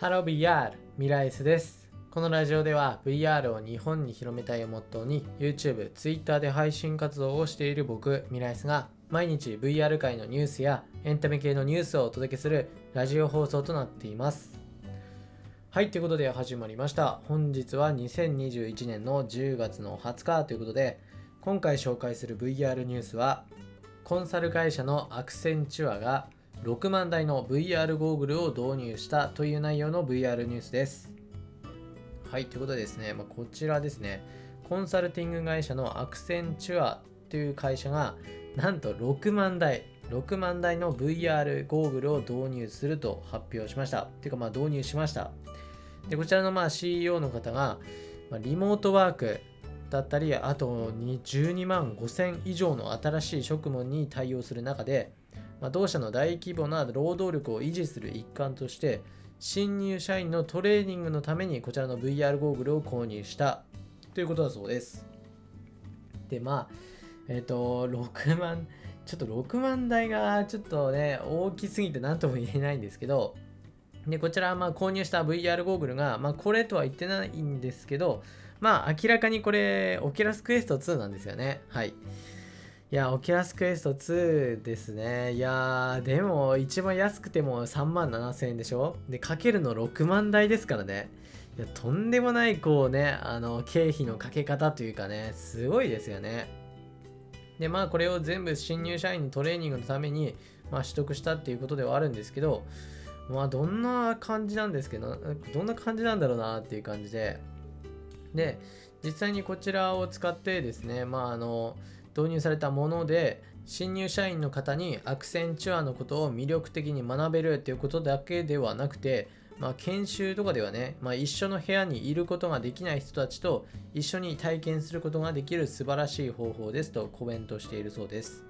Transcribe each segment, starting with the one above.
Hello VR ミライスです。このラジオでは VR を日本に広めたいをモットーに YouTube、Twitter で配信活動をしている僕ミライスが毎日 VR 界のニュースやエンタメ系のニュースをお届けするラジオ放送となっています。はいということで始まりました。本日は2021年の10月の20日ということで今回紹介する VR ニュースはコンサル会社のアクセンチュアが6万台の VR ゴーグルを導入したという内容の VR ニュースです。はい、ということでですね、まあ、こちらですね、コンサルティング会社のアクセンチュアという会社が、なんと6万台、6万台の VR ゴーグルを導入すると発表しました。ていうか、まあ導入しました。で、こちらのまあ CEO の方が、まあ、リモートワークだったり、あと12万5000以上の新しい職務に対応する中で、まあ、同社の大規模な労働力を維持する一環として、新入社員のトレーニングのためにこちらの VR ゴーグルを購入したということだそうです。で、まあ、えっ、ー、と、6万、ちょっと6万台がちょっとね、大きすぎて何とも言えないんですけど、で、こちら、まあ、購入した VR ゴーグルが、まあ、これとは言ってないんですけど、まあ、明らかにこれ、オキュラスクエスト2なんですよね。はい。いや、オキュラスクエスト2ですね。いやーでも一番安くても3万7000円でしょ？で、かけるの6万台ですからね。いや、とんでもない、こうね、あの、経費のかけ方というかね、すごいですよね。で、まあ、これを全部新入社員にトレーニングのために、まあ、取得したっていうことではあるんですけど、まあ、どんな感じなんですけど、どんな感じなんだろうなっていう感じで、で、実際にこちらを使ってですね、まあ、あの、導入されたもので新入社員の方にアクセンチュアのことを魅力的に学べるっていうことだけではなくて、まあ、研修とかではね、まあ、一緒の部屋にいることができない人たちと一緒に体験することができる素晴らしい方法ですとコメントしているそうです。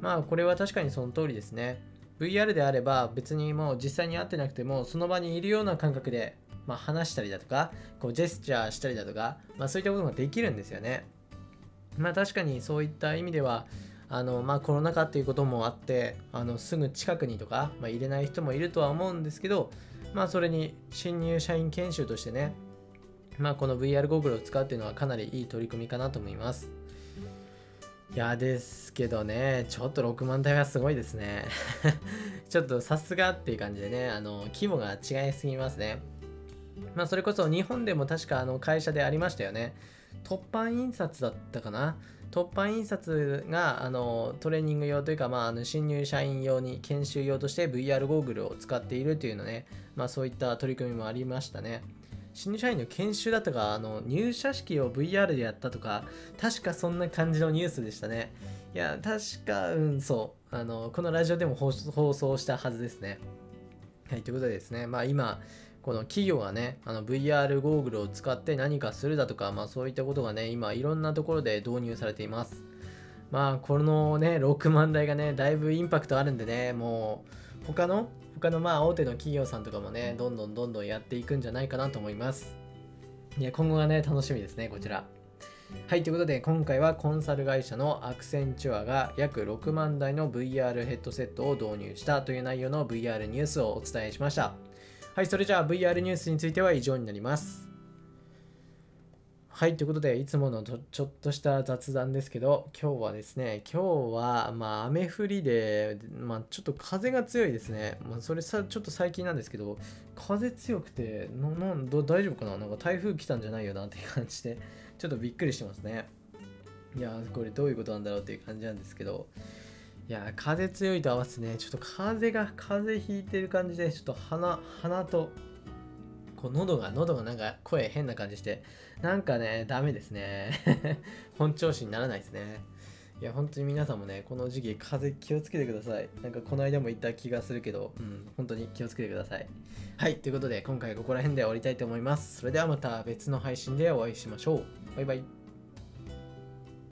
まあこれは確かにその通りですね。VR であれば別にもう実際に会ってなくてもその場にいるような感覚で、まあ、話したりだとかこうジェスチャーしたりだとか、まあ、そういったことができるんですよね。まあ確かにそういった意味ではあのまあ、コロナ禍っていうこともあってあのすぐ近くにとか、まあ、入れない人もいるとは思うんですけど、まあ、それに新入社員研修としてね、まあ、この VR ゴーグルを使うっていうのはかなりいい取り組みかなと思います。いやですけどねちょっと6万台はすごいですね。ちょっとさすがっていう感じでねあの規模が違いすぎますね。まあそれこそ日本でも確かあの会社でありましたよね。突版印刷だったかな？突版印刷があのトレーニング用というか、まあ、あの新入社員用に研修用として VR ゴーグルを使っているというのね、まあ、そういった取り組みもありましたね。新入社員の研修だとか、あの入社式を VR でやったとか、確かそんな感じのニュースでしたね。いや、確か、うん、そう。あのこのラジオでも放送したはずですね。はい、ということでですね、まあ今、この企業がね、あの VR ゴーグルを使って何かするだとか、まあそういったことがね、今いろんなところで導入されています。まあこのね、6万台がね、だいぶインパクトあるんでね、もう他の、他のまあ大手の企業さんとかもね、どんどんどんどんやっていくんじゃないかなと思います。いや、今後がね、楽しみですね、こちら。はい、ということで今回はコンサル会社のアクセンチュアが約6万台の VR ヘッドセットを導入したという内容の VR ニュースをお伝えしました。はい、それじゃあ VR ニュースについては以上になります。はい、ということで、いつものちょっとした雑談ですけど、今日はですね、今日は、まあ、雨降りで、まあ、ちょっと風が強いですね。まあ、それさ、ちょっと最近なんですけど、風強くて、ななん大丈夫かな？なんか台風来たんじゃないよなっていう感じで、ちょっとびっくりしてますね。いやこれどういうことなんだろうっていう感じなんですけど、いや風強いと合わせてね。ちょっと風が風邪ひいてる感じでちょっと鼻鼻とこう喉が喉がなんか声変な感じしてなんかねダメですね。本調子にならないですね。いや本当に皆さんもねこの時期風気をつけてください。なんかこの間も言った気がするけどうん本当に気をつけてください。はいということで今回ここら辺で終わりたいと思います。それではまた別の配信でお会いしましょう。バイバイ。